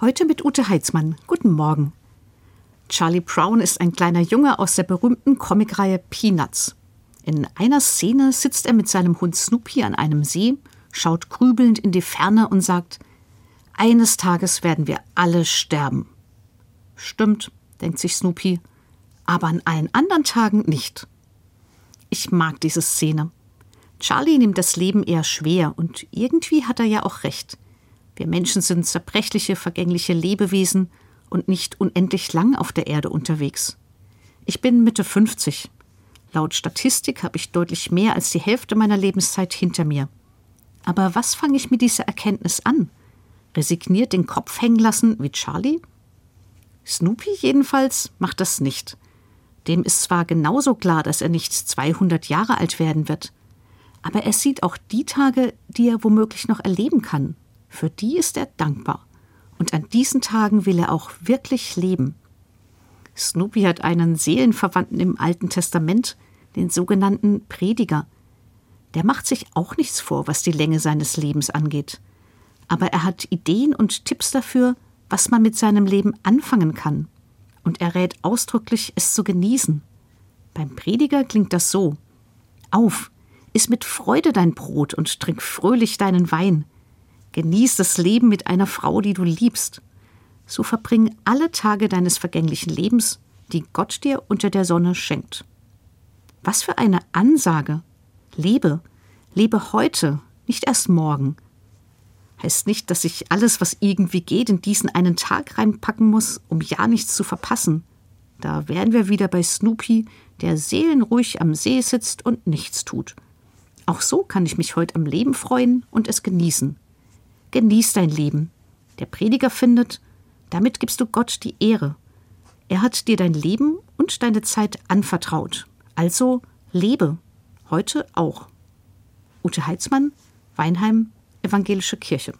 Heute mit Ute Heitzmann. Guten Morgen. Charlie Brown ist ein kleiner Junge aus der berühmten Comicreihe Peanuts. In einer Szene sitzt er mit seinem Hund Snoopy an einem See, schaut grübelnd in die Ferne und sagt: Eines Tages werden wir alle sterben. Stimmt, denkt sich Snoopy, aber an allen anderen Tagen nicht. Ich mag diese Szene. Charlie nimmt das Leben eher schwer und irgendwie hat er ja auch recht. Wir Menschen sind zerbrechliche, vergängliche Lebewesen und nicht unendlich lang auf der Erde unterwegs. Ich bin Mitte 50. Laut Statistik habe ich deutlich mehr als die Hälfte meiner Lebenszeit hinter mir. Aber was fange ich mit dieser Erkenntnis an? Resigniert den Kopf hängen lassen wie Charlie? Snoopy jedenfalls macht das nicht. Dem ist zwar genauso klar, dass er nicht 200 Jahre alt werden wird, aber er sieht auch die Tage, die er womöglich noch erleben kann. Für die ist er dankbar. Und an diesen Tagen will er auch wirklich leben. Snoopy hat einen Seelenverwandten im Alten Testament, den sogenannten Prediger. Der macht sich auch nichts vor, was die Länge seines Lebens angeht. Aber er hat Ideen und Tipps dafür, was man mit seinem Leben anfangen kann. Und er rät ausdrücklich, es zu genießen. Beim Prediger klingt das so: Auf, iss mit Freude dein Brot und trink fröhlich deinen Wein. Genieß das Leben mit einer Frau, die du liebst. So verbring alle Tage deines vergänglichen Lebens, die Gott dir unter der Sonne schenkt. Was für eine Ansage. Lebe, lebe heute, nicht erst morgen. Heißt nicht, dass ich alles, was irgendwie geht, in diesen einen Tag reinpacken muss, um ja nichts zu verpassen. Da wären wir wieder bei Snoopy, der seelenruhig am See sitzt und nichts tut. Auch so kann ich mich heute am Leben freuen und es genießen. Genieß dein Leben. Der Prediger findet, damit gibst du Gott die Ehre. Er hat dir dein Leben und deine Zeit anvertraut. Also lebe. Heute auch. Ute Heitzmann, Weinheim, Evangelische Kirche.